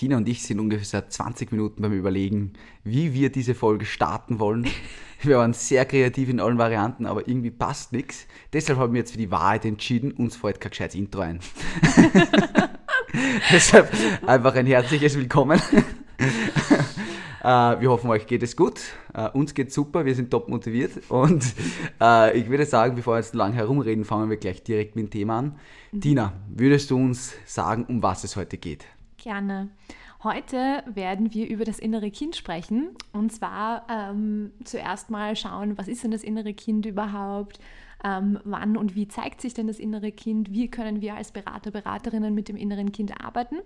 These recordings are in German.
Tina und ich sind ungefähr seit 20 Minuten beim Überlegen, wie wir diese Folge starten wollen. Wir waren sehr kreativ in allen Varianten, aber irgendwie passt nichts. Deshalb haben wir jetzt für die Wahrheit entschieden, uns fällt kein gescheites Intro ein. Deshalb einfach ein herzliches Willkommen. äh, wir hoffen, euch geht es gut. Äh, uns geht super, wir sind top motiviert. Und äh, ich würde sagen, bevor wir jetzt lang herumreden, fangen wir gleich direkt mit dem Thema an. Mhm. Tina, würdest du uns sagen, um was es heute geht? Gerne. Heute werden wir über das innere Kind sprechen. Und zwar ähm, zuerst mal schauen, was ist denn das innere Kind überhaupt? Ähm, wann und wie zeigt sich denn das innere Kind? Wie können wir als Berater, Beraterinnen mit dem inneren Kind arbeiten?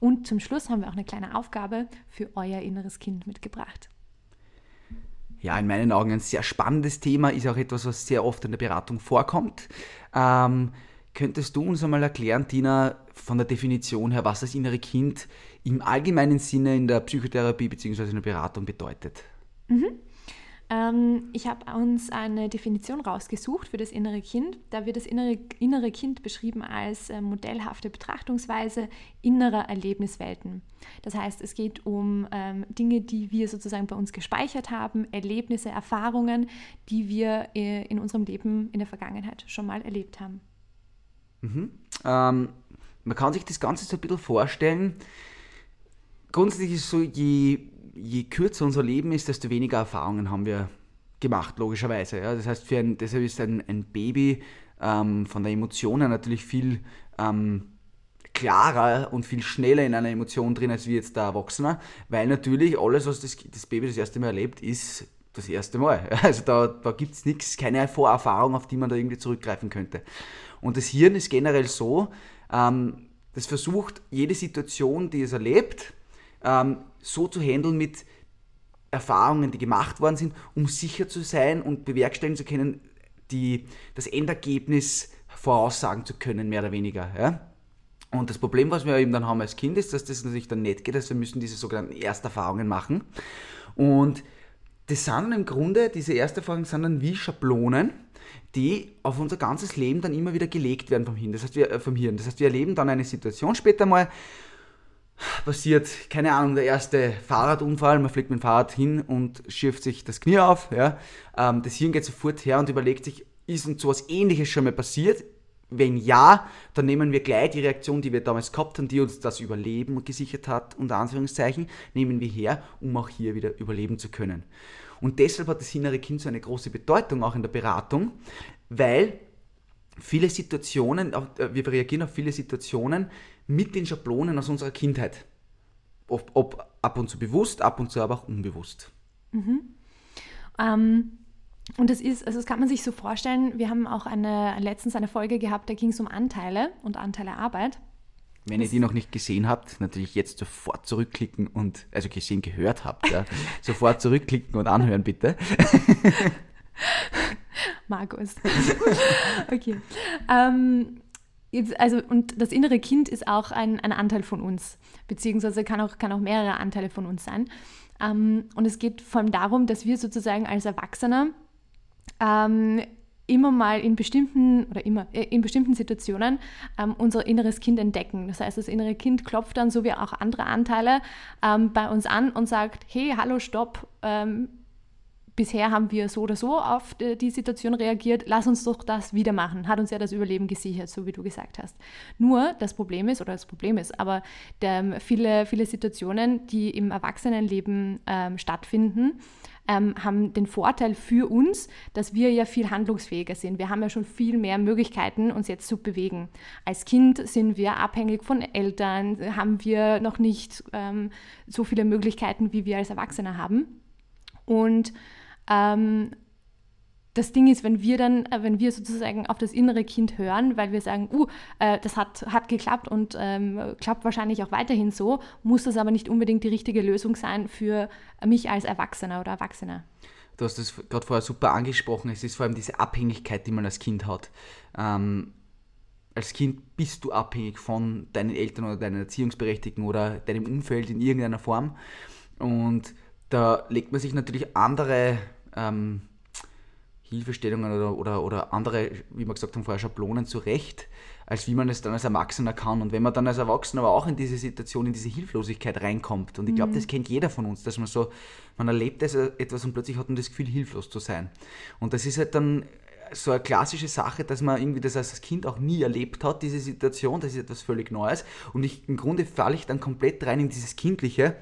Und zum Schluss haben wir auch eine kleine Aufgabe für euer inneres Kind mitgebracht. Ja, in meinen Augen ein sehr spannendes Thema, ist auch etwas, was sehr oft in der Beratung vorkommt. Ähm, Könntest du uns einmal erklären, Tina, von der Definition her, was das innere Kind im allgemeinen Sinne in der Psychotherapie bzw. in der Beratung bedeutet? Mhm. Ähm, ich habe uns eine Definition rausgesucht für das innere Kind. Da wird das innere, innere Kind beschrieben als äh, modellhafte Betrachtungsweise innerer Erlebniswelten. Das heißt, es geht um ähm, Dinge, die wir sozusagen bei uns gespeichert haben, Erlebnisse, Erfahrungen, die wir äh, in unserem Leben in der Vergangenheit schon mal erlebt haben. Mhm. Ähm, man kann sich das Ganze so ein bisschen vorstellen. Grundsätzlich ist es so, je, je kürzer unser Leben ist, desto weniger Erfahrungen haben wir gemacht, logischerweise. Ja? Das heißt, für ein, deshalb ist ein, ein Baby ähm, von der Emotion her natürlich viel ähm, klarer und viel schneller in einer Emotion drin als wie jetzt der Erwachsene, weil natürlich alles, was das, das Baby das erste Mal erlebt, ist das erste Mal. Also da, da gibt es nichts, keine Vorerfahrung, auf die man da irgendwie zurückgreifen könnte. Und das Hirn ist generell so, ähm, das versucht, jede Situation, die es erlebt, ähm, so zu handeln mit Erfahrungen, die gemacht worden sind, um sicher zu sein und bewerkstelligen zu können, die, das Endergebnis voraussagen zu können, mehr oder weniger. Ja? Und das Problem, was wir eben dann haben als Kind, ist, dass das natürlich dann nicht geht. Also wir müssen diese sogenannten Ersterfahrungen machen. Und das sind im Grunde, diese Ersterfahrungen sind dann wie Schablonen, die auf unser ganzes Leben dann immer wieder gelegt werden vom Hirn. Das heißt, wir, äh, vom Hirn. Das heißt, wir erleben dann eine Situation später mal, passiert, keine Ahnung, der erste Fahrradunfall, man fliegt mit dem Fahrrad hin und schürft sich das Knie auf. Ja. Ähm, das Hirn geht sofort her und überlegt sich, ist uns sowas ähnliches schon mal passiert? Wenn ja, dann nehmen wir gleich die Reaktion, die wir damals gehabt haben, die uns das Überleben gesichert hat, unter Anführungszeichen, nehmen wir her, um auch hier wieder überleben zu können. Und deshalb hat das innere Kind so eine große Bedeutung auch in der Beratung, weil viele Situationen, äh, wir reagieren auf viele Situationen mit den Schablonen aus unserer Kindheit. Ob, ob ab und zu bewusst, ab und zu aber auch unbewusst. Mhm. Ähm, und das ist, also das kann man sich so vorstellen, wir haben auch eine, letztens eine Folge gehabt, da ging es um Anteile und Anteile Arbeit. Wenn ihr die noch nicht gesehen habt, natürlich jetzt sofort zurückklicken und, also gesehen, gehört habt, ja, sofort zurückklicken und anhören bitte. Markus. okay. Ähm, jetzt, also, und das innere Kind ist auch ein, ein Anteil von uns, beziehungsweise kann auch, kann auch mehrere Anteile von uns sein. Ähm, und es geht vor allem darum, dass wir sozusagen als Erwachsene ähm, immer mal in bestimmten oder immer äh, in bestimmten Situationen ähm, unser inneres Kind entdecken. Das heißt, das innere Kind klopft dann, so wie auch andere Anteile, ähm, bei uns an und sagt, hey, hallo, stopp, ähm, bisher haben wir so oder so auf die Situation reagiert, lass uns doch das wieder machen. Hat uns ja das Überleben gesichert, so wie du gesagt hast. Nur das Problem ist, oder das Problem ist, aber der, viele, viele Situationen, die im Erwachsenenleben ähm, stattfinden, ähm, haben den Vorteil für uns, dass wir ja viel handlungsfähiger sind. Wir haben ja schon viel mehr Möglichkeiten, uns jetzt zu bewegen. Als Kind sind wir abhängig von Eltern, haben wir noch nicht ähm, so viele Möglichkeiten, wie wir als Erwachsene haben. Und ähm, das Ding ist, wenn wir dann, äh, wenn wir sozusagen auf das innere Kind hören, weil wir sagen, uh, äh, das hat, hat geklappt und ähm, klappt wahrscheinlich auch weiterhin so, muss das aber nicht unbedingt die richtige Lösung sein für mich als Erwachsener oder Erwachsener. Du hast das gerade vorher super angesprochen. Es ist vor allem diese Abhängigkeit, die man als Kind hat. Ähm, als Kind bist du abhängig von deinen Eltern oder deinen Erziehungsberechtigten oder deinem Umfeld in irgendeiner Form. Und da legt man sich natürlich andere ähm, Hilfestellungen oder, oder, oder andere, wie wir gesagt haben vorher, Schablonen zurecht, als wie man es dann als Erwachsener kann. Und wenn man dann als Erwachsener aber auch in diese Situation, in diese Hilflosigkeit reinkommt, und ich glaube, mhm. das kennt jeder von uns, dass man so, man erlebt etwas und plötzlich hat man das Gefühl, hilflos zu sein. Und das ist halt dann so eine klassische Sache, dass man irgendwie das als Kind auch nie erlebt hat, diese Situation, das ist etwas völlig Neues. Und ich, im Grunde falle ich dann komplett rein in dieses Kindliche,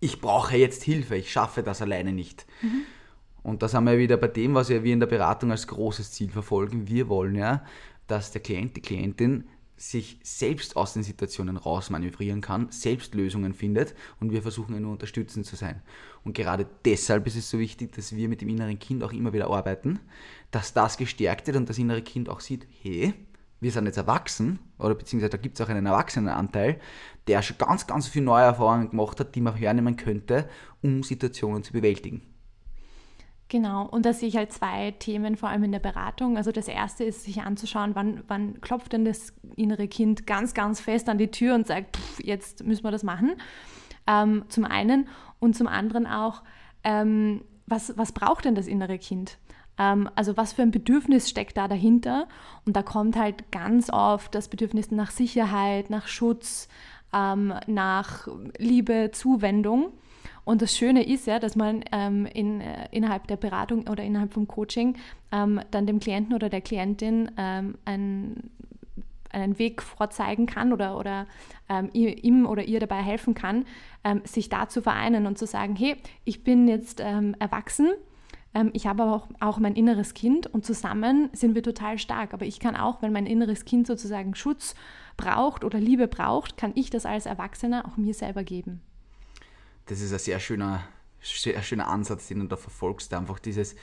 ich brauche jetzt Hilfe, ich schaffe das alleine nicht. Mhm. Und da sind wir wieder bei dem, was wir in der Beratung als großes Ziel verfolgen. Wir wollen ja, dass der Klient, die Klientin sich selbst aus den Situationen rausmanövrieren kann, selbst Lösungen findet und wir versuchen ja nur unterstützend zu sein. Und gerade deshalb ist es so wichtig, dass wir mit dem inneren Kind auch immer wieder arbeiten, dass das gestärkt wird und das innere Kind auch sieht, hey, wir sind jetzt erwachsen, oder beziehungsweise da gibt es auch einen Erwachsenenanteil, der schon ganz, ganz viele neue Erfahrungen gemacht hat, die man hernehmen könnte, um Situationen zu bewältigen. Genau, und da sehe ich halt zwei Themen, vor allem in der Beratung. Also das erste ist, sich anzuschauen, wann, wann klopft denn das innere Kind ganz, ganz fest an die Tür und sagt, pff, jetzt müssen wir das machen. Ähm, zum einen und zum anderen auch, ähm, was, was braucht denn das innere Kind? Ähm, also was für ein Bedürfnis steckt da dahinter? Und da kommt halt ganz oft das Bedürfnis nach Sicherheit, nach Schutz, ähm, nach Liebe, Zuwendung. Und das Schöne ist ja, dass man ähm, in, äh, innerhalb der Beratung oder innerhalb vom Coaching ähm, dann dem Klienten oder der Klientin ähm, ein, einen Weg vorzeigen kann oder, oder ähm, ihm oder ihr dabei helfen kann, ähm, sich da zu vereinen und zu sagen, hey, ich bin jetzt ähm, erwachsen, ähm, ich habe aber auch, auch mein inneres Kind und zusammen sind wir total stark. Aber ich kann auch, wenn mein inneres Kind sozusagen Schutz braucht oder Liebe braucht, kann ich das als Erwachsener auch mir selber geben das ist ein sehr schöner, sehr schöner Ansatz, den du da verfolgst. Einfach dieses,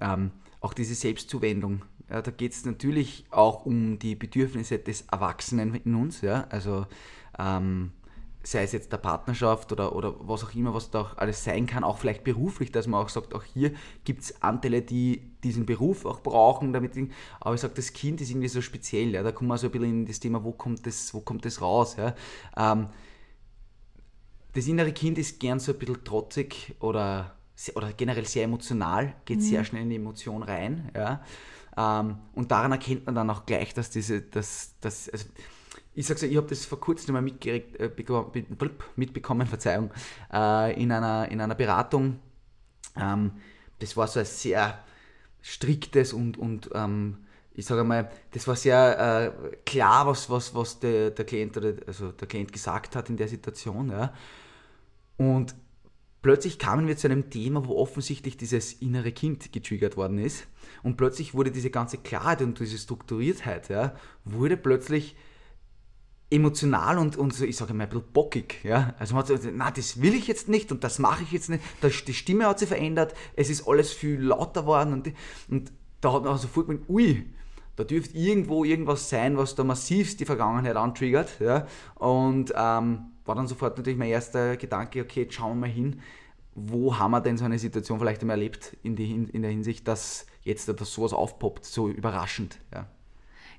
ähm, auch diese Selbstzuwendung. Ja, da geht es natürlich auch um die Bedürfnisse des Erwachsenen in uns. Ja? Also ähm, sei es jetzt der Partnerschaft oder, oder was auch immer, was da auch alles sein kann, auch vielleicht beruflich, dass man auch sagt, auch hier gibt es Anteile, die diesen Beruf auch brauchen, damit, aber ich sage, das Kind ist irgendwie so speziell, ja, da kommen wir so ein bisschen in das Thema, wo kommt das, wo kommt das raus, ja. Ähm, das innere Kind ist gern so ein bisschen trotzig oder, oder generell sehr emotional, geht mhm. sehr schnell in die Emotion rein. Ja. Ähm, und daran erkennt man dann auch gleich, dass diese, dass, dass, also ich sage so, ich habe das vor kurzem mal äh, mitbekommen, Verzeihung, äh, in, einer, in einer Beratung. Ähm, das war so ein sehr striktes und, und ähm, ich sage mal, das war sehr äh, klar, was, was, was der, der Klient oder also der Klient gesagt hat in der Situation. Ja. Und plötzlich kamen wir zu einem Thema, wo offensichtlich dieses innere Kind getriggert worden ist. Und plötzlich wurde diese ganze Klarheit und diese Strukturiertheit, ja, wurde plötzlich emotional und, und so, ich sage mal, ein bisschen bockig. Ja? Also man hat gesagt, na, das will ich jetzt nicht und das mache ich jetzt nicht. Die Stimme hat sich verändert, es ist alles viel lauter geworden und, und da hat man sofort gemeint, ui, da dürfte irgendwo irgendwas sein, was da massivst die Vergangenheit antriggert. Ja? Und ähm, war dann sofort natürlich mein erster Gedanke, okay, jetzt schauen wir mal hin, wo haben wir denn so eine Situation vielleicht einmal erlebt in, die, in der Hinsicht, dass jetzt dass sowas aufpoppt, so überraschend. Ja.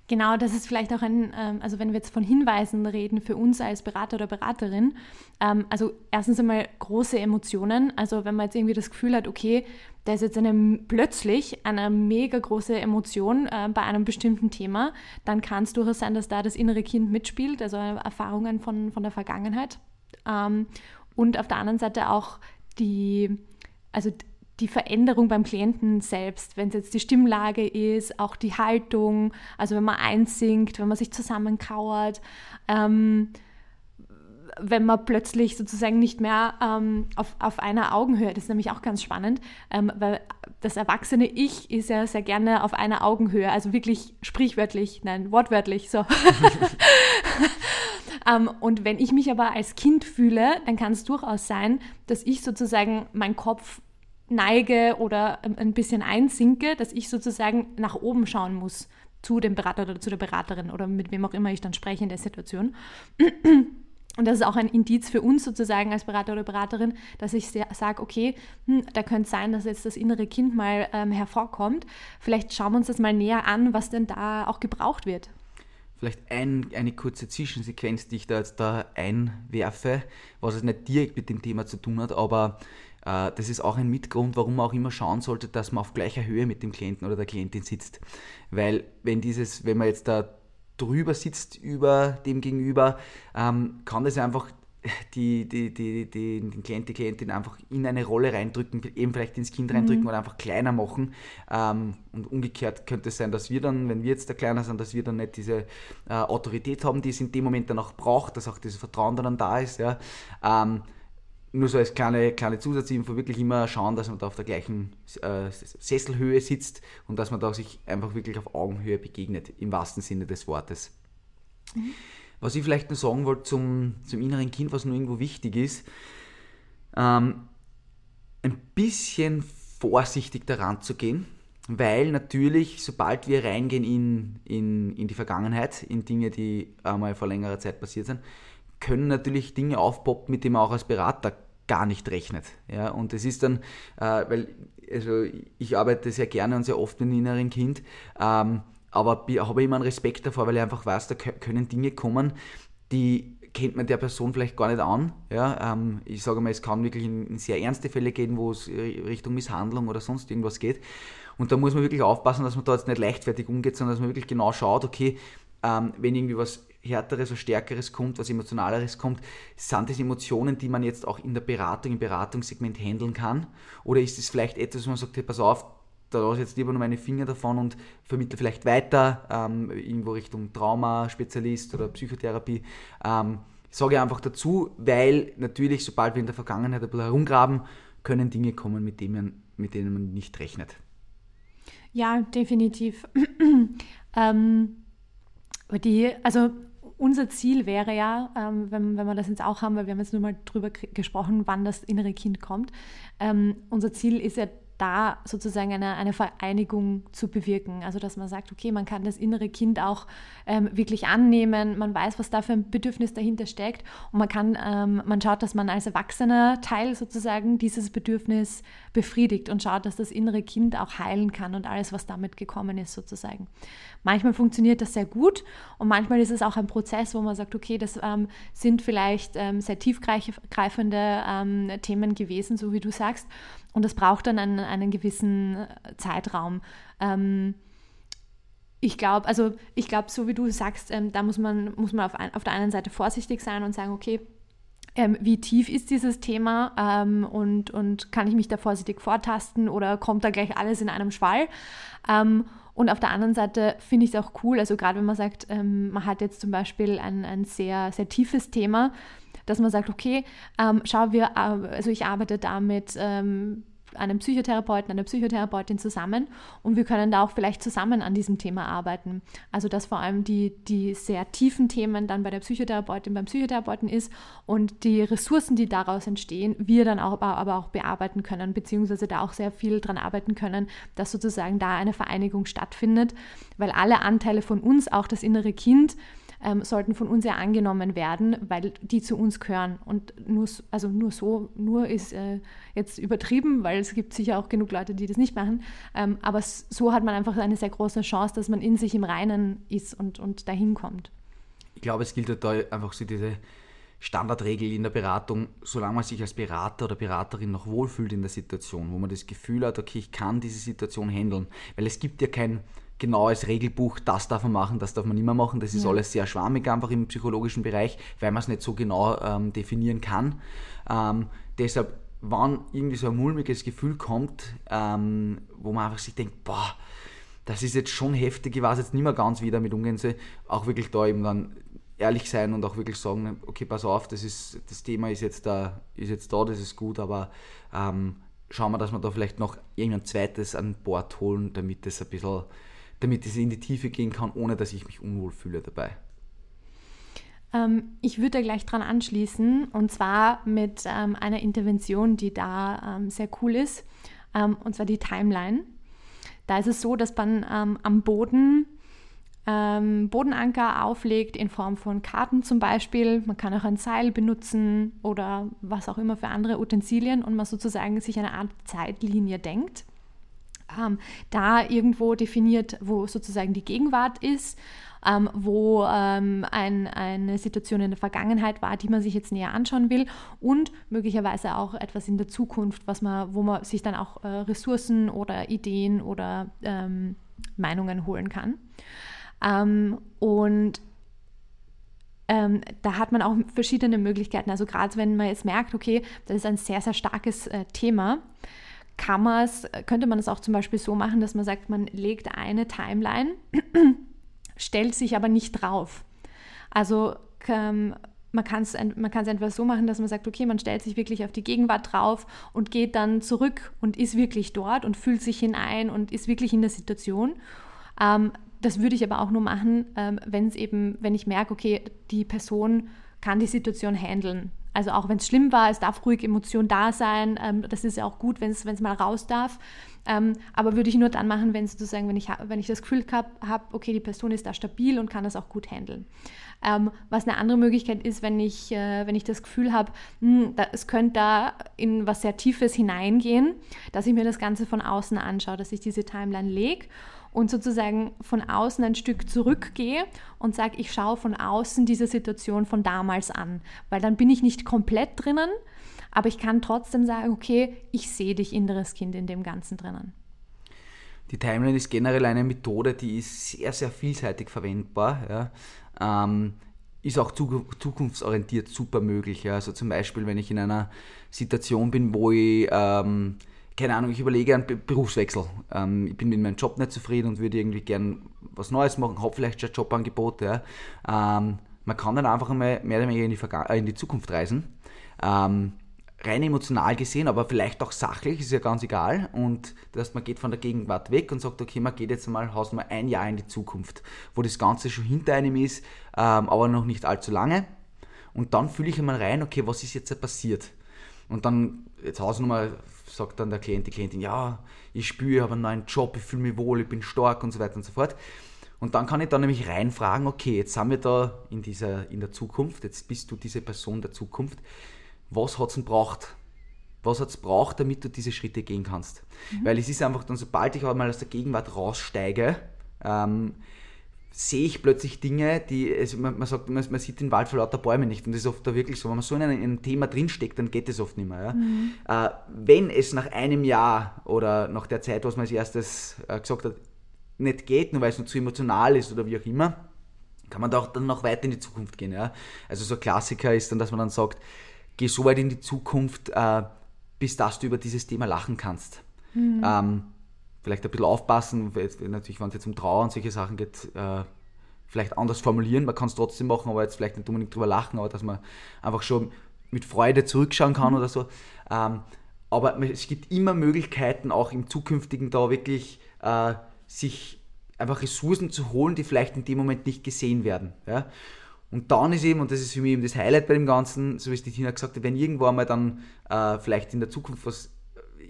Genau, das ist vielleicht auch ein, ähm, also wenn wir jetzt von Hinweisen reden für uns als Berater oder Beraterin, ähm, also erstens einmal große Emotionen, also wenn man jetzt irgendwie das Gefühl hat, okay, da ist jetzt eine, plötzlich eine mega große Emotion äh, bei einem bestimmten Thema, dann kann es durchaus sein, dass da das innere Kind mitspielt, also Erfahrungen von, von der Vergangenheit. Ähm, und auf der anderen Seite auch die, also die Veränderung beim Klienten selbst, wenn es jetzt die Stimmlage ist, auch die Haltung, also wenn man einsinkt, wenn man sich zusammenkauert, ähm, wenn man plötzlich sozusagen nicht mehr ähm, auf, auf einer Augenhöhe, das ist nämlich auch ganz spannend, ähm, weil das erwachsene Ich ist ja sehr gerne auf einer Augenhöhe, also wirklich sprichwörtlich, nein, wortwörtlich so. ähm, und wenn ich mich aber als Kind fühle, dann kann es durchaus sein, dass ich sozusagen meinen Kopf neige oder ein bisschen einsinke, dass ich sozusagen nach oben schauen muss zu dem Berater oder zu der Beraterin oder mit wem auch immer ich dann spreche in der Situation. Und das ist auch ein Indiz für uns sozusagen als Berater oder Beraterin, dass ich sage, okay, hm, da könnte es sein, dass jetzt das innere Kind mal ähm, hervorkommt. Vielleicht schauen wir uns das mal näher an, was denn da auch gebraucht wird. Vielleicht ein, eine kurze Zwischensequenz, die ich da jetzt da einwerfe, was es nicht direkt mit dem Thema zu tun hat, aber das ist auch ein Mitgrund, warum man auch immer schauen sollte, dass man auf gleicher Höhe mit dem Klienten oder der Klientin sitzt. Weil wenn dieses, wenn man jetzt da drüber sitzt über dem Gegenüber, ähm, kann das einfach die, die, die, die, den Klient, die Klientin einfach in eine Rolle reindrücken, eben vielleicht ins Kind reindrücken mhm. oder einfach kleiner machen. Ähm, und umgekehrt könnte es sein, dass wir dann, wenn wir jetzt der Kleiner sind, dass wir dann nicht diese äh, Autorität haben, die es in dem Moment dann auch braucht, dass auch dieses Vertrauen dann da ist. Ja. Ähm, nur so als kleine, kleine Zusatzinfo wirklich immer schauen, dass man da auf der gleichen äh, Sesselhöhe sitzt und dass man da sich einfach wirklich auf Augenhöhe begegnet, im wahrsten Sinne des Wortes. Mhm. Was ich vielleicht noch sagen wollte zum, zum inneren Kind, was nur irgendwo wichtig ist, ähm, ein bisschen vorsichtig daran zu gehen, weil natürlich, sobald wir reingehen in, in, in die Vergangenheit, in Dinge, die einmal vor längerer Zeit passiert sind, können natürlich Dinge aufpoppen, mit denen man auch als Berater gar nicht rechnet. Ja, und es ist dann, äh, weil also ich arbeite sehr gerne und sehr oft mit dem inneren Kind, ähm, aber habe immer einen Respekt davor, weil ich einfach weiß, da können Dinge kommen, die kennt man der Person vielleicht gar nicht an. Ja, ähm, ich sage mal, es kann wirklich in, in, sehr ernste Fälle gehen, wo es Richtung Misshandlung oder sonst irgendwas geht. Und da muss man wirklich aufpassen, dass man da jetzt nicht leichtfertig umgeht, sondern dass man wirklich genau schaut, okay, ähm, wenn irgendwie was Härteres, was Stärkeres kommt, was Emotionaleres kommt, sind das Emotionen, die man jetzt auch in der Beratung, im Beratungssegment handeln kann? Oder ist es vielleicht etwas, wo man sagt, hey, pass auf, da lasse ich jetzt lieber nur meine Finger davon und vermittle vielleicht weiter, ähm, irgendwo Richtung Trauma-Spezialist oder Psychotherapie. Ähm, sage einfach dazu, weil natürlich, sobald wir in der Vergangenheit ein bisschen herumgraben, können Dinge kommen, mit denen man, mit denen man nicht rechnet. Ja, definitiv. ähm, die, also unser Ziel wäre ja, ähm, wenn, wenn wir das jetzt auch haben, weil wir haben jetzt nur mal drüber gesprochen, wann das innere Kind kommt. Ähm, unser Ziel ist ja da sozusagen eine, eine Vereinigung zu bewirken. Also dass man sagt, okay, man kann das innere Kind auch ähm, wirklich annehmen, man weiß, was da für ein Bedürfnis dahinter steckt und man kann, ähm, man schaut, dass man als erwachsener Teil sozusagen dieses Bedürfnis befriedigt und schaut, dass das innere Kind auch heilen kann und alles, was damit gekommen ist sozusagen. Manchmal funktioniert das sehr gut und manchmal ist es auch ein Prozess, wo man sagt, okay, das ähm, sind vielleicht ähm, sehr tiefgreifende ähm, Themen gewesen, so wie du sagst. Und das braucht dann einen, einen gewissen äh, Zeitraum. Ähm, ich glaube, also ich glaube, so wie du sagst, ähm, da muss man, muss man auf, ein, auf der einen Seite vorsichtig sein und sagen, okay, ähm, wie tief ist dieses Thema ähm, und, und kann ich mich da vorsichtig vortasten oder kommt da gleich alles in einem Schwall? Ähm, und auf der anderen Seite finde ich es auch cool, also gerade wenn man sagt, ähm, man hat jetzt zum Beispiel ein, ein sehr, sehr tiefes Thema, dass man sagt, okay, ähm, schau, wir, also ich arbeite da mit ähm, einem Psychotherapeuten, einer Psychotherapeutin zusammen und wir können da auch vielleicht zusammen an diesem Thema arbeiten. Also dass vor allem die, die sehr tiefen Themen dann bei der Psychotherapeutin, beim Psychotherapeuten ist und die Ressourcen, die daraus entstehen, wir dann auch, aber auch bearbeiten können, beziehungsweise da auch sehr viel dran arbeiten können, dass sozusagen da eine Vereinigung stattfindet, weil alle Anteile von uns, auch das innere Kind, ähm, sollten von uns ja angenommen werden, weil die zu uns gehören. Und nur, also nur so, nur ist äh, jetzt übertrieben, weil es gibt sicher auch genug Leute, die das nicht machen. Ähm, aber so hat man einfach eine sehr große Chance, dass man in sich im Reinen ist und, und dahin kommt. Ich glaube, es gilt da einfach so diese Standardregel in der Beratung, solange man sich als Berater oder Beraterin noch wohlfühlt in der Situation, wo man das Gefühl hat, okay, ich kann diese Situation handeln. Weil es gibt ja kein genaues Regelbuch, das darf man machen, das darf man nicht mehr machen. Das ist ja. alles sehr schwammig einfach im psychologischen Bereich, weil man es nicht so genau ähm, definieren kann. Ähm, deshalb, wann irgendwie so ein mulmiges Gefühl kommt, ähm, wo man einfach sich denkt, boah, das ist jetzt schon heftig, ich weiß jetzt nicht mehr ganz, wie ich damit umgehen soll, auch wirklich da eben dann ehrlich sein und auch wirklich sagen, okay, pass auf, das, ist, das Thema ist jetzt, da, ist jetzt da, das ist gut, aber ähm, schauen wir, dass wir da vielleicht noch irgendein zweites an Bord holen, damit das ein bisschen damit es in die Tiefe gehen kann, ohne dass ich mich unwohl fühle dabei? Ähm, ich würde da gleich dran anschließen und zwar mit ähm, einer Intervention, die da ähm, sehr cool ist. ähm, und zwar die Timeline. Da ist es so, dass man ähm, am Boden ähm, Bodenanker auflegt in Form von Karten zum Beispiel. Man kann auch ein Seil benutzen oder was auch immer für andere Utensilien und man sozusagen sich eine Art Zeitlinie denkt. Ähm, da irgendwo definiert, wo sozusagen die Gegenwart ist, ähm, wo ähm, ein, eine Situation in der Vergangenheit war, die man sich jetzt näher anschauen will und möglicherweise auch etwas in der Zukunft, was man, wo man sich dann auch äh, Ressourcen oder Ideen oder ähm, Meinungen holen kann. Ähm, und ähm, da hat man auch verschiedene Möglichkeiten. Also gerade wenn man jetzt merkt, okay, das ist ein sehr, sehr starkes äh, Thema, kann man's, könnte man es auch zum Beispiel so machen, dass man sagt, man legt eine Timeline, stellt sich aber nicht drauf. Also ähm, man kann es man entweder so machen, dass man sagt, okay, man stellt sich wirklich auf die Gegenwart drauf und geht dann zurück und ist wirklich dort und fühlt sich hinein und ist wirklich in der Situation. Ähm, das würde ich aber auch nur machen, ähm, wenn es eben, wenn ich merke, okay, die Person kann die Situation handeln. Also auch wenn es schlimm war, es darf ruhig Emotion da sein. Ähm, das ist ja auch gut, wenn es mal raus darf. Ähm, aber würde ich nur dann machen, wenn sozusagen, wenn ich, wenn ich das Gefühl habe, hab, okay, die Person ist da stabil und kann das auch gut handeln. Ähm, was eine andere Möglichkeit ist, wenn ich, äh, wenn ich das Gefühl habe, hm, es könnte da in was sehr Tiefes hineingehen, dass ich mir das Ganze von außen anschaue, dass ich diese Timeline lege und sozusagen von außen ein Stück zurückgehe und sage, ich schaue von außen diese Situation von damals an, weil dann bin ich nicht komplett drinnen, aber ich kann trotzdem sagen, okay, ich sehe dich inneres Kind in dem Ganzen drinnen. Die Timeline ist generell eine Methode, die ist sehr, sehr vielseitig verwendbar. Ja. Ähm, ist auch zukunftsorientiert super möglich. Ja. Also zum Beispiel, wenn ich in einer Situation bin, wo ich ähm, keine Ahnung, ich überlege einen Berufswechsel. Ähm, ich bin mit meinem Job nicht zufrieden und würde irgendwie gern was Neues machen, habe vielleicht schon Jobangebote. Ja. Ähm, man kann dann einfach mal mehr oder weniger in die, Verga äh, in die Zukunft reisen. Ähm, rein emotional gesehen, aber vielleicht auch sachlich, ist ja ganz egal. Und das heißt, man geht von der Gegenwart weg und sagt, okay, man geht jetzt mal, haust mal ein Jahr in die Zukunft, wo das Ganze schon hinter einem ist, ähm, aber noch nicht allzu lange. Und dann fühle ich einmal rein, okay, was ist jetzt passiert? Und dann, jetzt Hausnummer, sagt dann der Klient, die Klientin, ja, ich spüre, ich habe einen neuen Job, ich fühle mich wohl, ich bin stark und so weiter und so fort. Und dann kann ich dann nämlich reinfragen, okay, jetzt sind wir da in, dieser, in der Zukunft, jetzt bist du diese Person der Zukunft. Was hat es denn braucht? Was hat es braucht, damit du diese Schritte gehen kannst? Mhm. Weil es ist einfach dann, sobald ich mal aus der Gegenwart raussteige, ähm, sehe ich plötzlich Dinge, die, also man, man, sagt, man, man, sieht den Wald vor lauter Bäumen nicht. Und das ist oft da wirklich so. Wenn man so in einem, in einem Thema drinsteckt, dann geht es oft nicht mehr. Ja? Mhm. Äh, wenn es nach einem Jahr oder nach der Zeit, was man als erstes äh, gesagt hat, nicht geht, nur weil es noch zu emotional ist oder wie auch immer, kann man da auch dann noch weiter in die Zukunft gehen. Ja? Also so ein Klassiker ist dann, dass man dann sagt, geh so weit in die Zukunft, äh, bis dass du über dieses Thema lachen kannst. Mhm. Ähm, vielleicht ein bisschen aufpassen, natürlich, wenn es jetzt um Trauer und solche Sachen geht, äh, vielleicht anders formulieren. Man kann es trotzdem machen, aber jetzt vielleicht nicht unbedingt drüber lachen, aber dass man einfach schon mit Freude zurückschauen kann mhm. oder so. Ähm, aber es gibt immer Möglichkeiten, auch im Zukünftigen da wirklich äh, sich einfach Ressourcen zu holen, die vielleicht in dem Moment nicht gesehen werden. Ja? Und dann ist eben, und das ist für mich eben das Highlight bei dem Ganzen, so wie es die Tina gesagt hat, wenn irgendwo einmal dann äh, vielleicht in der Zukunft was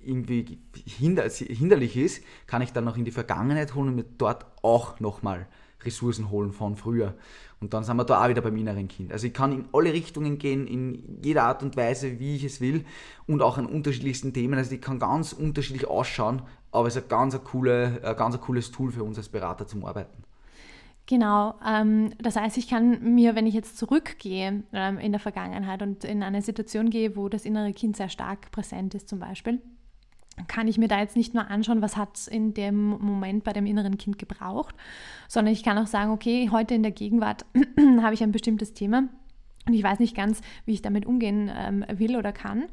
irgendwie hinder, hinderlich ist, kann ich dann noch in die Vergangenheit holen und mir dort auch nochmal Ressourcen holen von früher. Und dann sind wir da auch wieder beim inneren Kind. Also ich kann in alle Richtungen gehen, in jeder Art und Weise, wie ich es will und auch an unterschiedlichsten Themen. Also die kann ganz unterschiedlich ausschauen, aber es ist ein ganz, ein coole, ein ganz ein cooles Tool für uns als Berater zum Arbeiten. Genau, ähm, das heißt, ich kann mir, wenn ich jetzt zurückgehe ähm, in der Vergangenheit und in eine Situation gehe, wo das innere Kind sehr stark präsent ist zum Beispiel, kann ich mir da jetzt nicht nur anschauen, was hat es in dem Moment bei dem inneren Kind gebraucht, sondern ich kann auch sagen, okay, heute in der Gegenwart habe ich ein bestimmtes Thema und ich weiß nicht ganz, wie ich damit umgehen ähm, will oder kann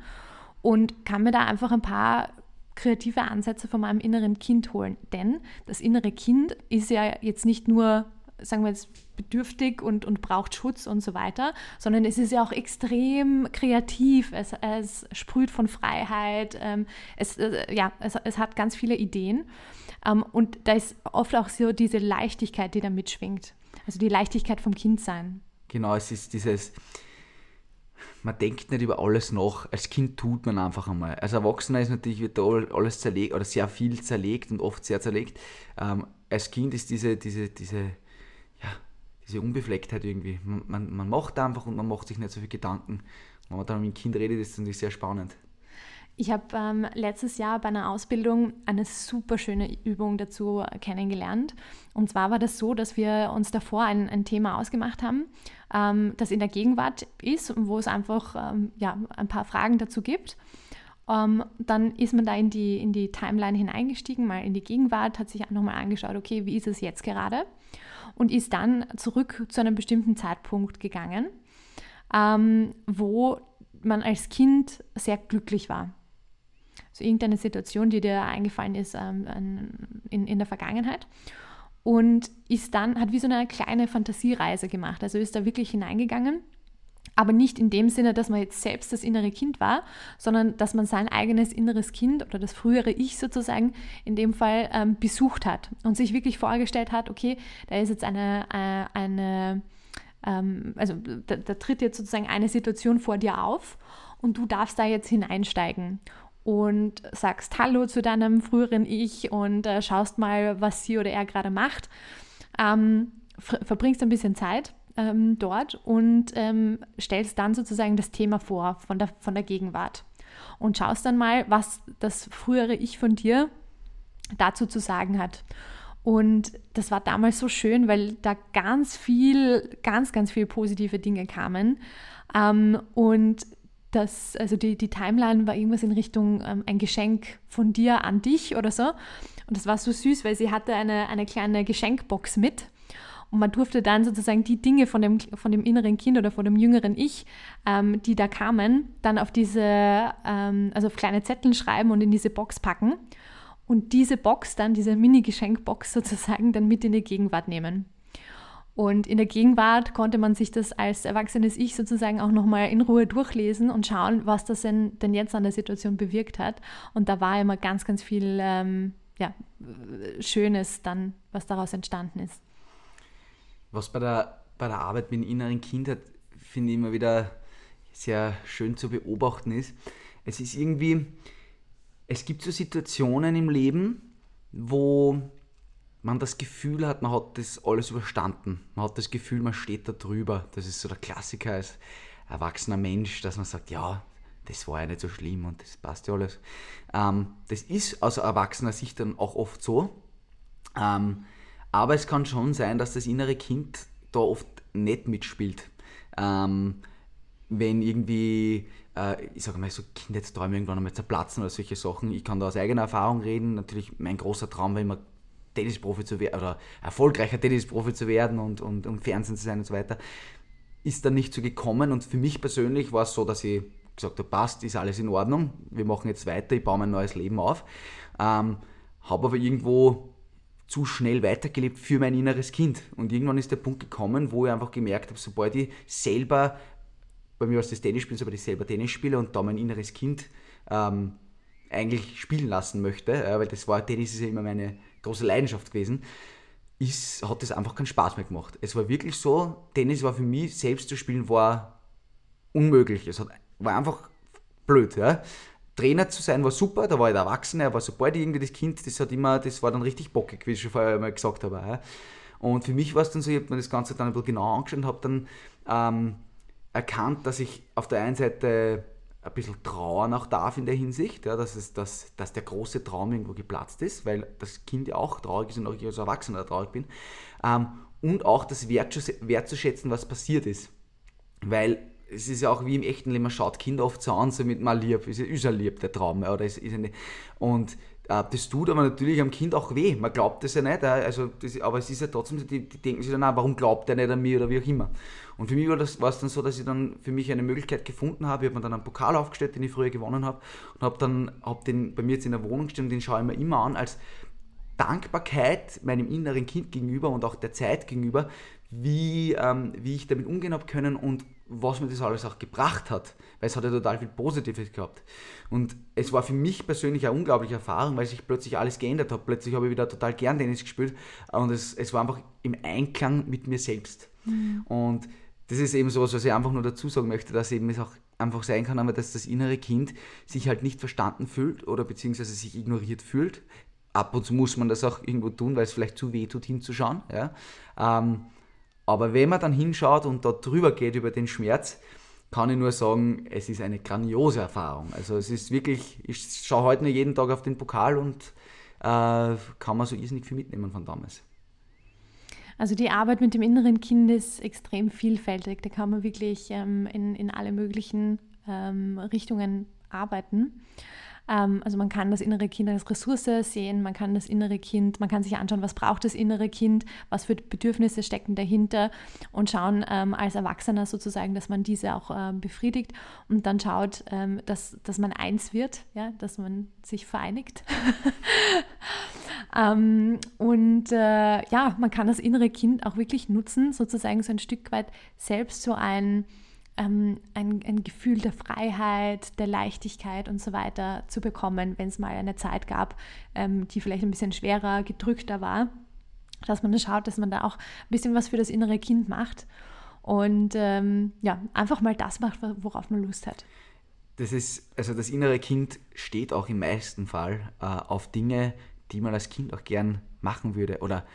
und kann mir da einfach ein paar kreative Ansätze von meinem inneren Kind holen. Denn das innere Kind ist ja jetzt nicht nur sagen wir jetzt, bedürftig und, und braucht Schutz und so weiter, sondern es ist ja auch extrem kreativ, es, es sprüht von Freiheit, ähm, es, äh, ja, es, es hat ganz viele Ideen ähm, und da ist oft auch so diese Leichtigkeit, die da mitschwingt, also die Leichtigkeit vom Kindsein. Genau, es ist dieses, man denkt nicht über alles nach. Als Kind tut man einfach einmal. Als Erwachsener ist natürlich wird da alles zerlegt oder sehr viel zerlegt und oft sehr zerlegt. Ähm, als Kind ist diese, diese, diese, diese Unbeflecktheit irgendwie. Man, man, macht einfach und man macht sich nicht so viel Gedanken. Wenn man dann mit dem Kind redet, ist es natürlich sehr spannend. Ich habe ähm, letztes Jahr bei einer Ausbildung eine super schöne Übung dazu kennengelernt. Und zwar war das so, dass wir uns davor ein, ein Thema ausgemacht haben, ähm, das in der Gegenwart ist und wo es einfach ähm, ja, ein paar Fragen dazu gibt. Ähm, dann ist man da in die, in die Timeline hineingestiegen, mal in die Gegenwart, hat sich auch nochmal angeschaut, okay, wie ist es jetzt gerade? Und ist dann zurück zu einem bestimmten Zeitpunkt gegangen, ähm, wo man als Kind sehr glücklich war so irgendeine Situation, die dir eingefallen ist ähm, in, in der Vergangenheit. Und ist dann, hat wie so eine kleine Fantasiereise gemacht. Also ist da wirklich hineingegangen aber nicht in dem Sinne, dass man jetzt selbst das innere Kind war, sondern dass man sein eigenes inneres Kind oder das frühere Ich sozusagen in dem Fall ähm, besucht hat und sich wirklich vorgestellt hat, okay, da ist jetzt eine, äh, eine ähm, also da, da tritt jetzt sozusagen eine Situation vor dir auf und du darfst da jetzt hineinsteigen und sagst Hallo zu deinem früheren Ich und äh, schaust mal, was sie oder er gerade macht. Ähm, verbringst ein bisschen Zeit ähm, dort und ähm, stellst dann sozusagen das Thema vor von der, von der Gegenwart und schaust dann mal, was das frühere Ich von dir dazu zu sagen hat. Und das war damals so schön, weil da ganz viel, ganz, ganz viele positive Dinge kamen. Ähm, und das, also die, die Timeline war irgendwas in Richtung ähm, ein Geschenk von dir an dich oder so. Und das war so süß, weil sie hatte eine, eine kleine Geschenkbox mit. Und man durfte dann sozusagen die Dinge von dem, von dem inneren Kind oder von dem jüngeren Ich, ähm, die da kamen, dann auf diese, ähm, also auf kleine Zettel schreiben und in diese Box packen. Und diese Box dann, diese Mini-Geschenkbox sozusagen, dann mit in die Gegenwart nehmen. Und in der Gegenwart konnte man sich das als erwachsenes Ich sozusagen auch nochmal in Ruhe durchlesen und schauen, was das denn, denn jetzt an der Situation bewirkt hat. Und da war immer ganz, ganz viel ähm, ja, Schönes dann, was daraus entstanden ist. Was bei der, bei der Arbeit mit dem inneren Kind hat, finde ich immer wieder sehr schön zu beobachten ist, es ist irgendwie, es gibt so Situationen im Leben, wo man das Gefühl hat, man hat das alles überstanden. Man hat das Gefühl, man steht da drüber. Das ist so der Klassiker als erwachsener Mensch, dass man sagt, ja, das war ja nicht so schlimm und das passt ja alles. Ähm, das ist aus erwachsener Sicht dann auch oft so. Ähm, aber es kann schon sein, dass das innere Kind da oft nicht mitspielt. Ähm, wenn irgendwie, äh, ich sage mal so, Kindheitsträume irgendwann einmal zerplatzen oder solche Sachen. Ich kann da aus eigener Erfahrung reden. Natürlich, mein großer Traum war immer Tennisprofi zu werden oder erfolgreicher Tennisprofi zu werden und, und, und Fernsehen zu sein und so weiter, ist dann nicht so gekommen. Und für mich persönlich war es so, dass ich gesagt habe, passt, ist alles in Ordnung, wir machen jetzt weiter, ich baue mein neues Leben auf. Ähm, habe aber irgendwo zu schnell weitergelebt für mein inneres Kind. Und irgendwann ist der Punkt gekommen, wo ich einfach gemerkt habe, sobald ich selber, bei mir war es das Tennisspielen, sobald ich selber Tennis spiele und da mein inneres Kind ähm, eigentlich spielen lassen möchte, äh, weil das war, Tennis ist ja immer meine große Leidenschaft gewesen, ist, hat das einfach keinen Spaß mehr gemacht. Es war wirklich so, Tennis war für mich, selbst zu spielen, war unmöglich. Es hat, war einfach blöd. Ja. Trainer zu sein war super, da war ich der Erwachsene, aber sobald irgendwie das Kind, das hat immer, das war dann richtig bockig, wie ich schon vorher mal gesagt habe. Ja. Und für mich war es dann so, ich habe mir das Ganze dann ein bisschen genau angeschaut und habe dann ähm, erkannt, dass ich auf der einen Seite ein bisschen trauern auch darf in der Hinsicht, ja, dass, es, dass, dass der große Traum irgendwo geplatzt ist, weil das Kind ja auch traurig ist und auch ich als Erwachsener traurig bin. Ähm, und auch das wertzuschätzen, was passiert ist. Weil es ist ja auch wie im echten Leben, man schaut Kinder oft so an, so mit mal lieb, ist, ist ja lieb, der Traum. Oder ist, ist eine, und äh, das tut aber natürlich am Kind auch weh. Man glaubt das ja nicht, also das, aber es ist ja trotzdem, die, die denken sich dann, ah, warum glaubt der nicht an mich oder wie auch immer. Und für mich war, das, war es dann so, dass ich dann für mich eine Möglichkeit gefunden habe. Ich habe mir dann einen Pokal aufgestellt, den ich früher gewonnen habe und habe dann hab den bei mir jetzt in der Wohnung stehen und den schaue ich mir immer an als Dankbarkeit meinem inneren Kind gegenüber und auch der Zeit gegenüber, wie, ähm, wie ich damit umgehen habe können und was mir das alles auch gebracht hat, weil es hat ja total viel Positives gehabt. Und es war für mich persönlich eine unglaubliche Erfahrung, weil sich plötzlich alles geändert hat. Plötzlich habe ich wieder total gern Tennis gespielt und es, es war einfach im Einklang mit mir selbst. Mhm. Und das ist eben sowas, was ich einfach nur dazu sagen möchte, dass eben es auch einfach sein kann, aber dass das innere Kind sich halt nicht verstanden fühlt oder beziehungsweise sich ignoriert fühlt. Ab und zu muss man das auch irgendwo tun, weil es vielleicht zu weh tut, hinzuschauen. Ja? Ähm, aber wenn man dann hinschaut und da drüber geht über den Schmerz, kann ich nur sagen, es ist eine grandiose Erfahrung. Also es ist wirklich, ich schaue heute nur jeden Tag auf den Pokal und äh, kann man so irrsinnig viel mitnehmen von damals. Also die Arbeit mit dem inneren Kind ist extrem vielfältig. Da kann man wirklich ähm, in, in alle möglichen ähm, Richtungen arbeiten. Ähm, also man kann das innere Kind als Ressource sehen, man kann das innere Kind, man kann sich anschauen, was braucht das innere Kind, was für Bedürfnisse stecken dahinter und schauen ähm, als Erwachsener sozusagen, dass man diese auch äh, befriedigt und dann schaut, ähm, dass, dass man eins wird, ja, dass man sich vereinigt. ähm, und äh, ja, man kann das innere Kind auch wirklich nutzen, sozusagen so ein Stück weit selbst so ein ähm, ein, ein, Gefühl der Freiheit, der Leichtigkeit und so weiter zu bekommen, wenn es mal eine Zeit gab, ähm, die vielleicht ein bisschen schwerer, gedrückter war, dass man da schaut, dass man da auch ein bisschen was für das innere Kind macht und ähm, ja, einfach mal das macht, worauf man Lust hat. Das ist, also das innere Kind steht auch im meisten Fall äh, auf Dinge, die man als Kind auch gern machen würde. Oder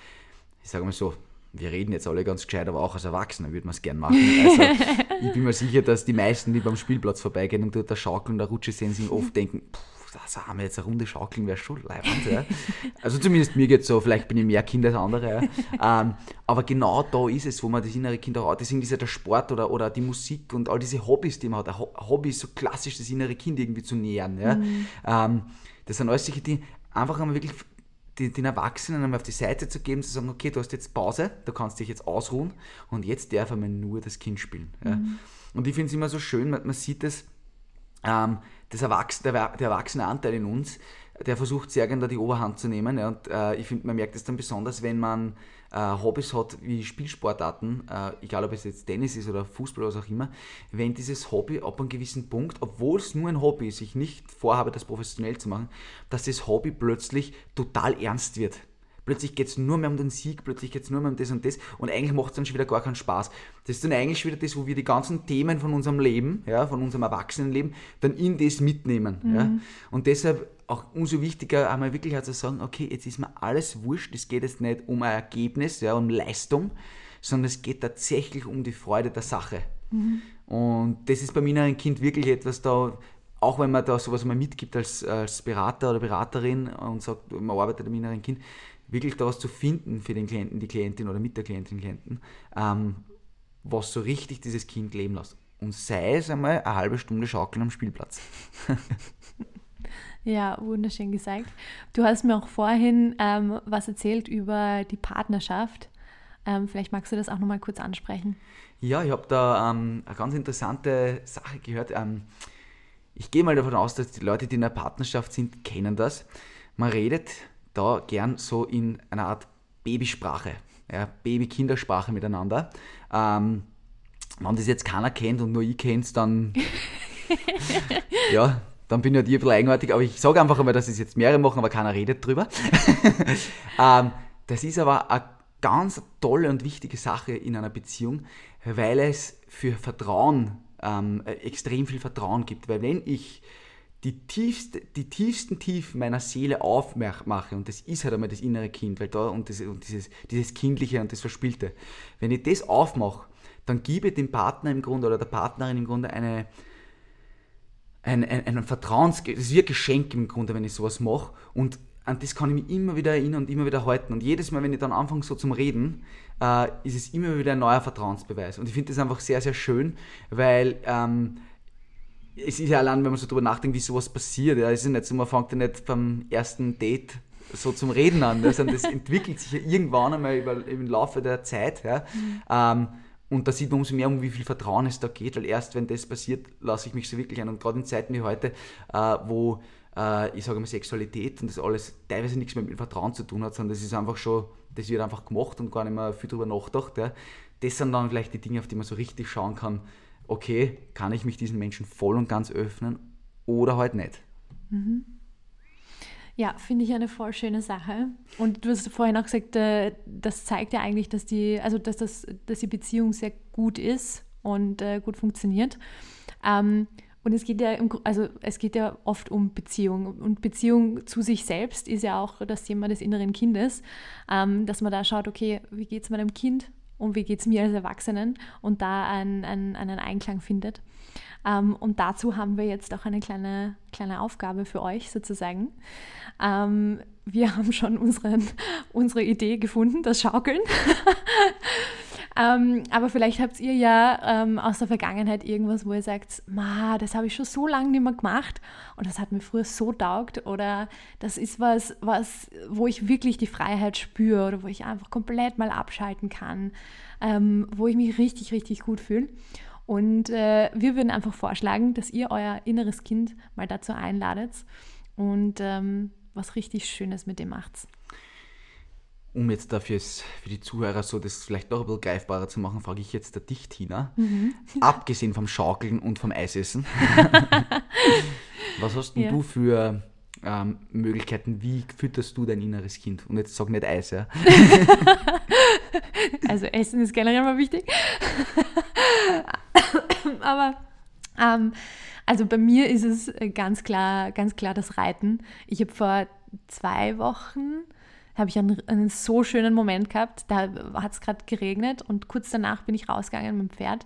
ich sage mal so, wir reden jetzt alle ganz gescheit, aber auch als Erwachsener würde man es gern machen. Also ich bin mir sicher, dass die meisten, die beim Spielplatz vorbeigehen und dort der Schaukeln der Rutsche sehen, sich oft denken, das haben wir jetzt eine Runde schaukeln, wäre schon leibend. Ja. Also zumindest mir geht es so, vielleicht bin ich mehr Kind als andere. Ja. Ähm, aber genau da ist es, wo man das innere Kind auch hat. Deswegen ist ja der Sport oder, oder die Musik und all diese Hobbys, die man hat. Ein Hobby ist so klassisch, das innere Kind irgendwie zu nähern. Ja. Mhm. Ähm, das sind alles solche Dinge, einfach einmal wirklich den, den Erwachsenen einmal auf die Seite zu geben, zu sagen, okay, du hast jetzt Pause, du kannst dich jetzt ausruhen und jetzt darf einmal nur das Kind spielen. Ja. Mhm. Und ich finde es immer so schön, man, man sieht das, ähm, das Erwachsene, der, der, erwachsene Anteil in uns, der versucht sehr gerne da die Oberhand zu nehmen. Ja, und äh, ich finde, man merkt das dann besonders, wenn man Hobbys hat wie Spielsportarten, äh, egal ob es jetzt Tennis ist oder Fußball oder was auch immer, wenn dieses Hobby ab einem gewissen Punkt, obwohl es nur ein Hobby ist, ich nicht vorhabe, das professionell zu machen, dass das Hobby plötzlich total ernst wird. Plötzlich geht es nur mehr um den Sieg, plötzlich geht es nur mehr um das und das und eigentlich macht es dann schon wieder gar keinen Spaß. Das ist dann eigentlich wieder das, wo wir die ganzen Themen von unserem Leben, ja, von unserem Erwachsenenleben, dann in das mitnehmen. Mhm. Ja. Und deshalb auch umso wichtiger, einmal wirklich zu sagen, okay, jetzt ist mir alles wurscht, es geht jetzt nicht um ein Ergebnis, ja, um Leistung, sondern es geht tatsächlich um die Freude der Sache. Mhm. Und das ist bei mir ein Kind wirklich etwas da, auch wenn man da sowas mal mitgibt als, als Berater oder Beraterin und sagt, man arbeitet mit einem Kind, wirklich da was zu finden für den Klienten, die Klientin oder mit der Klientin, Klienten, ähm, was so richtig dieses Kind leben lässt. Und sei es einmal eine halbe Stunde Schaukeln am Spielplatz. Ja, wunderschön gesagt. Du hast mir auch vorhin ähm, was erzählt über die Partnerschaft. Ähm, vielleicht magst du das auch nochmal kurz ansprechen. Ja, ich habe da ähm, eine ganz interessante Sache gehört. Ähm, ich gehe mal davon aus, dass die Leute, die in einer Partnerschaft sind, kennen das. Man redet da gern so in einer Art Babysprache, ja, Baby-Kindersprache miteinander. Ähm, wenn das jetzt keiner kennt und nur ich kenne es, dann ja, dann bin ich halt ein bisschen eigenartig, aber ich sage einfach einmal, dass es jetzt mehrere machen, aber keiner redet drüber. ähm, das ist aber eine ganz tolle und wichtige Sache in einer Beziehung, weil es für Vertrauen ähm, extrem viel Vertrauen gibt. Weil wenn ich die, tiefste, die tiefsten Tiefen meiner Seele aufmache, und das ist halt einmal das innere Kind, weil da und, das, und dieses, dieses Kindliche und das Verspielte, wenn ich das aufmache, dann gebe ich dem Partner im Grunde oder der Partnerin im Grunde eine, ein, ein, ein Vertrauens... Das ist wie ein Geschenk im Grunde, wenn ich sowas mache. Und an das kann ich mich immer wieder erinnern und immer wieder halten. Und jedes Mal, wenn ich dann anfange so zum Reden, äh, ist es immer wieder ein neuer Vertrauensbeweis. Und ich finde das einfach sehr, sehr schön, weil ähm, es ist ja allein, wenn man so drüber nachdenkt, wie sowas passiert. Ja, es ist nicht so, man fängt ja nicht beim ersten Date so zum Reden an, sondern das entwickelt sich ja irgendwann einmal über, im Laufe der Zeit. Ja. Mhm. Ähm, und da sieht man umso mehr, um wie viel Vertrauen es da geht, weil erst wenn das passiert, lasse ich mich so wirklich ein. Und gerade in Zeiten wie heute, äh, wo äh, ich sage mal Sexualität und das alles teilweise nichts mehr mit Vertrauen zu tun hat, sondern das ist einfach schon, das wird einfach gemacht und gar nicht mehr viel darüber nachgedacht. Ja. Das sind dann vielleicht die Dinge, auf die man so richtig schauen kann, okay, kann ich mich diesen Menschen voll und ganz öffnen oder halt nicht. Mhm. Ja, finde ich eine voll schöne Sache. Und du hast vorhin auch gesagt, äh, das zeigt ja eigentlich, dass die, also dass, das, dass die Beziehung sehr gut ist und äh, gut funktioniert. Ähm, und es geht ja, im, also es geht ja oft um Beziehung. Und Beziehung zu sich selbst ist ja auch das Thema des inneren Kindes, ähm, dass man da schaut, okay, wie geht es meinem Kind und wie geht es mir als Erwachsenen und da ein, ein, einen Einklang findet. Ähm, und dazu haben wir jetzt auch eine kleine, kleine Aufgabe für euch sozusagen. Ähm, wir haben schon unseren, unsere Idee gefunden, das Schaukeln. Ähm, aber vielleicht habt ihr ja aus der Vergangenheit irgendwas, wo ihr sagt, Ma, das habe ich schon so lange nicht mehr gemacht und das hat mir früher so taugt oder das ist was, was, wo ich wirklich die Freiheit spüre oder wo ich einfach komplett mal abschalten kann, wo ich mich richtig, richtig gut fühle. Und äh, wir würden einfach vorschlagen, dass ihr euer inneres Kind mal dazu einladet und ähm, was richtig Schönes mit dem macht um jetzt dafür für die Zuhörer so das vielleicht noch ein bisschen greifbarer zu machen, frage ich jetzt der dich, Tina. Mhm. Abgesehen vom Schaukeln und vom Eisessen. was hast denn ja. du für ähm, Möglichkeiten? Wie fütterst du dein inneres Kind? Und jetzt sag nicht Eis, ja. also Essen ist generell mal wichtig. Aber ähm, also bei mir ist es ganz klar, ganz klar das Reiten. Ich habe vor zwei Wochen habe ich einen, einen, so schönen Moment gehabt. Da hat es gerade geregnet und kurz danach bin ich rausgegangen mit dem Pferd.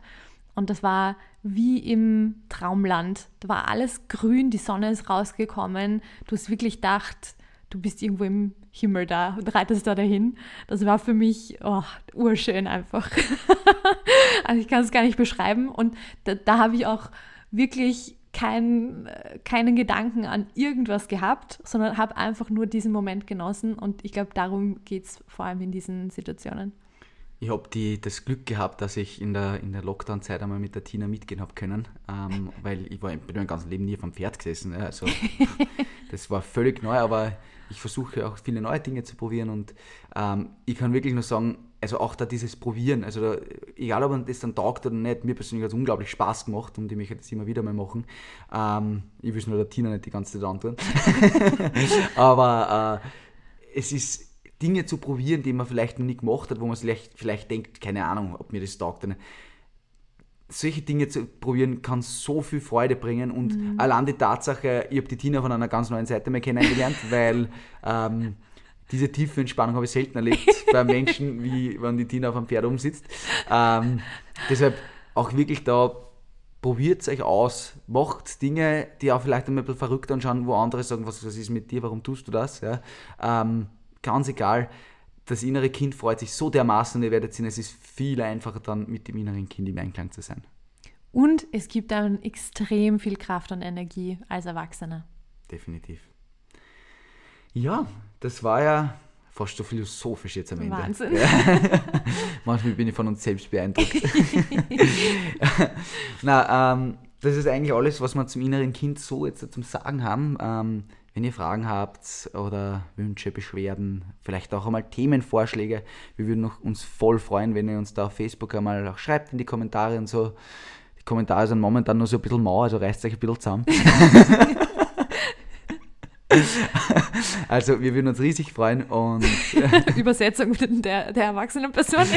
Und das war wie im Traumland. Da war alles grün, die Sonne ist rausgekommen. Du hast wirklich gedacht, du bist irgendwo im Himmel da und reitest da dahin. Das war für mich oh, urschön einfach. also ich kann es gar nicht beschreiben. Und da, da habe ich auch wirklich kein, keinen Gedanken an irgendwas gehabt, sondern habe einfach nur diesen Moment genossen und ich glaube, darum geht es vor allem in diesen Situationen. Ich habe das Glück gehabt, dass ich in der, in der Lockdown-Zeit einmal mit der Tina mitgehen habe können, ähm, weil ich war bin mein ganzes Leben nie vom Pferd gesessen. Also das war völlig neu, aber ich versuche auch viele neue Dinge zu probieren und ähm, ich kann wirklich nur sagen, also auch da dieses Probieren, also da, egal ob man das dann taugt oder nicht, mir persönlich hat es unglaublich Spaß gemacht und ich möchte das immer wieder mal machen. Ähm, ich will es nur der Tina nicht die ganze Zeit antun. Aber äh, es ist Dinge zu probieren, die man vielleicht noch nie gemacht hat, wo man vielleicht, vielleicht denkt, keine Ahnung, ob mir das taugt oder nicht. Solche Dinge zu probieren kann so viel Freude bringen und mhm. allein die Tatsache, ich habe die Tina von einer ganz neuen Seite mal kennengelernt, weil ähm, diese tiefe Entspannung habe ich selten erlebt bei Menschen, wie wenn die Tina auf einem Pferd umsitzt. Ähm, deshalb auch wirklich da, probiert es euch aus, macht Dinge, die auch vielleicht ein bisschen verrückt anschauen, wo andere sagen, was, was ist mit dir, warum tust du das? Ja? Ähm, ganz egal, das innere Kind freut sich so dermaßen und ihr werdet sehen, es ist viel einfacher dann mit dem inneren Kind im Einklang zu sein. Und es gibt dann extrem viel Kraft und Energie als Erwachsener. Definitiv. Ja, das war ja fast so philosophisch jetzt am Ende. Wahnsinn. Ja. Manchmal bin ich von uns selbst beeindruckt. Na, ähm, das ist eigentlich alles, was wir zum inneren Kind so jetzt zum Sagen haben. Ähm, wenn ihr Fragen habt oder Wünsche, Beschwerden, vielleicht auch einmal Themenvorschläge, wir würden uns voll freuen, wenn ihr uns da auf Facebook einmal auch schreibt in die Kommentare und so. Die Kommentare sind momentan nur so ein bisschen mau, also reißt euch ein bisschen zusammen. Also wir würden uns riesig freuen und Übersetzung der, der erwachsenen Person.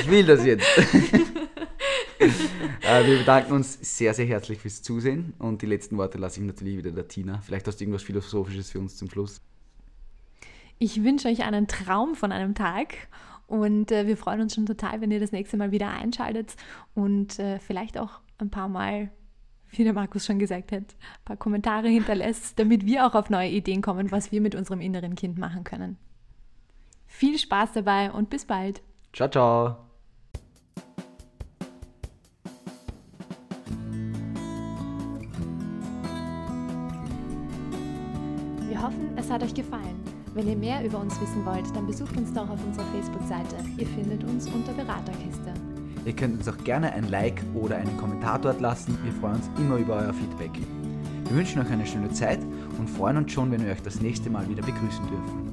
ich will das jetzt. Äh, wir bedanken uns sehr, sehr herzlich fürs Zusehen und die letzten Worte lasse ich natürlich wieder der Tina. Vielleicht hast du irgendwas Philosophisches für uns zum Schluss. Ich wünsche euch einen Traum von einem Tag und äh, wir freuen uns schon total, wenn ihr das nächste Mal wieder einschaltet und äh, vielleicht auch ein paar Mal wie der Markus schon gesagt hat, ein paar Kommentare hinterlässt, damit wir auch auf neue Ideen kommen, was wir mit unserem inneren Kind machen können. Viel Spaß dabei und bis bald. Ciao, ciao. Hoffen, es hat euch gefallen. Wenn ihr mehr über uns wissen wollt, dann besucht uns doch auf unserer Facebook-Seite. Ihr findet uns unter Beraterkiste. Ihr könnt uns auch gerne ein Like oder einen Kommentar dort lassen. Wir freuen uns immer über euer Feedback. Wir wünschen euch eine schöne Zeit und freuen uns schon, wenn wir euch das nächste Mal wieder begrüßen dürfen.